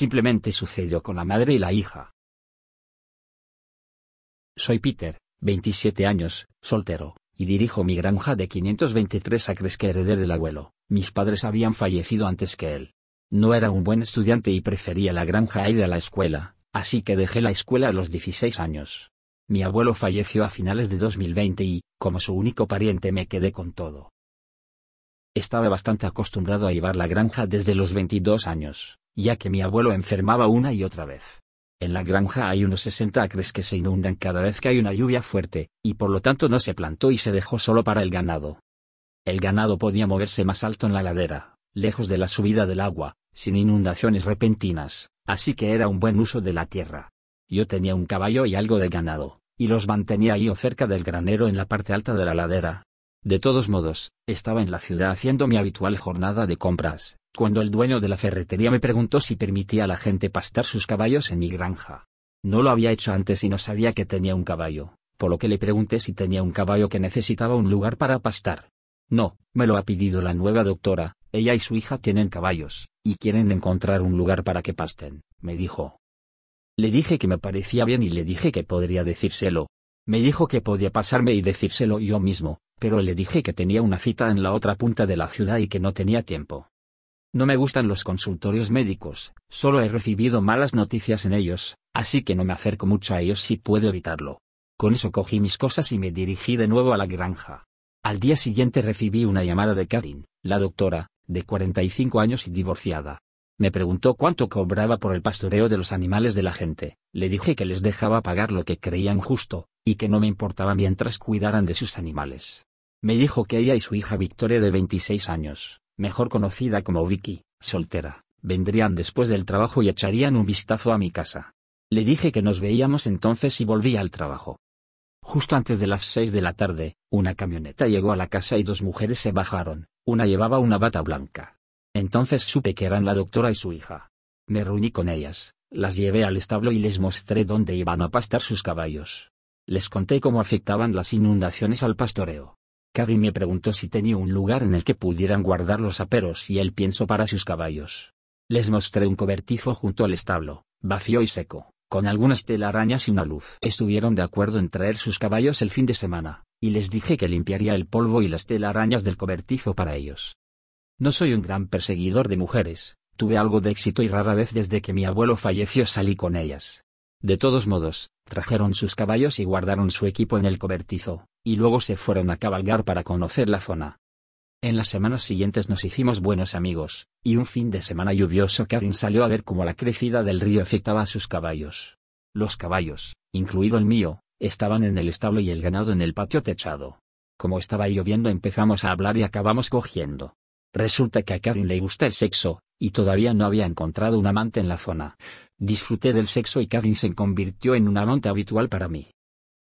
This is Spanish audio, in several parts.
simplemente sucedió con la madre y la hija. Soy Peter, 27 años, soltero, y dirijo mi granja de 523 acres que heredé del abuelo. Mis padres habían fallecido antes que él. No era un buen estudiante y prefería la granja a ir a la escuela, así que dejé la escuela a los 16 años. Mi abuelo falleció a finales de 2020 y, como su único pariente, me quedé con todo. Estaba bastante acostumbrado a llevar la granja desde los 22 años, ya que mi abuelo enfermaba una y otra vez. En la granja hay unos 60 acres que se inundan cada vez que hay una lluvia fuerte, y por lo tanto no se plantó y se dejó solo para el ganado. El ganado podía moverse más alto en la ladera, lejos de la subida del agua, sin inundaciones repentinas, así que era un buen uso de la tierra. Yo tenía un caballo y algo de ganado, y los mantenía ahí o cerca del granero en la parte alta de la ladera. De todos modos, estaba en la ciudad haciendo mi habitual jornada de compras, cuando el dueño de la ferretería me preguntó si permitía a la gente pastar sus caballos en mi granja. No lo había hecho antes y no sabía que tenía un caballo, por lo que le pregunté si tenía un caballo que necesitaba un lugar para pastar. No, me lo ha pedido la nueva doctora, ella y su hija tienen caballos, y quieren encontrar un lugar para que pasten, me dijo. Le dije que me parecía bien y le dije que podría decírselo. Me dijo que podía pasarme y decírselo yo mismo, pero le dije que tenía una cita en la otra punta de la ciudad y que no tenía tiempo. No me gustan los consultorios médicos, solo he recibido malas noticias en ellos, así que no me acerco mucho a ellos si puedo evitarlo. Con eso cogí mis cosas y me dirigí de nuevo a la granja. Al día siguiente recibí una llamada de Karin, la doctora, de 45 años y divorciada. Me preguntó cuánto cobraba por el pastoreo de los animales de la gente, le dije que les dejaba pagar lo que creían justo, y que no me importaba mientras cuidaran de sus animales. Me dijo que ella y su hija Victoria de 26 años, mejor conocida como Vicky, soltera, vendrían después del trabajo y echarían un vistazo a mi casa. Le dije que nos veíamos entonces y volví al trabajo. Justo antes de las seis de la tarde, una camioneta llegó a la casa y dos mujeres se bajaron, una llevaba una bata blanca. Entonces supe que eran la doctora y su hija. Me reuní con ellas, las llevé al establo y les mostré dónde iban a pastar sus caballos. Les conté cómo afectaban las inundaciones al pastoreo. Cady me preguntó si tenía un lugar en el que pudieran guardar los aperos y el pienso para sus caballos. Les mostré un cobertizo junto al establo, vacío y seco, con algunas telarañas y una luz. Estuvieron de acuerdo en traer sus caballos el fin de semana, y les dije que limpiaría el polvo y las telarañas del cobertizo para ellos. No soy un gran perseguidor de mujeres, tuve algo de éxito y rara vez desde que mi abuelo falleció salí con ellas. De todos modos, trajeron sus caballos y guardaron su equipo en el cobertizo, y luego se fueron a cabalgar para conocer la zona. En las semanas siguientes nos hicimos buenos amigos, y un fin de semana lluvioso Kevin salió a ver cómo la crecida del río afectaba a sus caballos. Los caballos, incluido el mío, estaban en el establo y el ganado en el patio techado. Como estaba lloviendo empezamos a hablar y acabamos cogiendo. Resulta que a Kevin le gusta el sexo, y todavía no había encontrado un amante en la zona. Disfruté del sexo y Kevin se convirtió en un amante habitual para mí.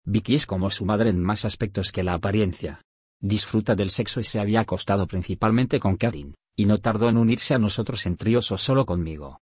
Vicky es como su madre en más aspectos que la apariencia. Disfruta del sexo y se había acostado principalmente con Kevin, y no tardó en unirse a nosotros en tríos o solo conmigo.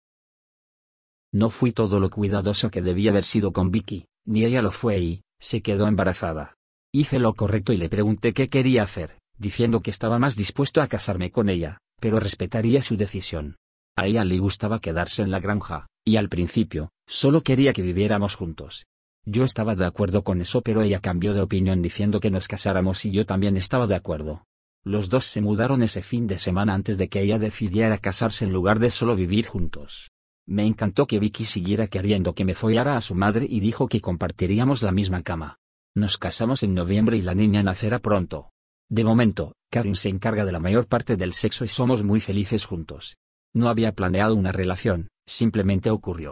No fui todo lo cuidadoso que debía haber sido con Vicky, ni ella lo fue y, se quedó embarazada. Hice lo correcto y le pregunté qué quería hacer, diciendo que estaba más dispuesto a casarme con ella, pero respetaría su decisión. A ella le gustaba quedarse en la granja, y al principio, solo quería que viviéramos juntos, yo estaba de acuerdo con eso pero ella cambió de opinión diciendo que nos casáramos y yo también estaba de acuerdo. Los dos se mudaron ese fin de semana antes de que ella decidiera casarse en lugar de solo vivir juntos. Me encantó que Vicky siguiera queriendo que me follara a su madre y dijo que compartiríamos la misma cama. Nos casamos en noviembre y la niña nacerá pronto. De momento, Karen se encarga de la mayor parte del sexo y somos muy felices juntos. No había planeado una relación, simplemente ocurrió.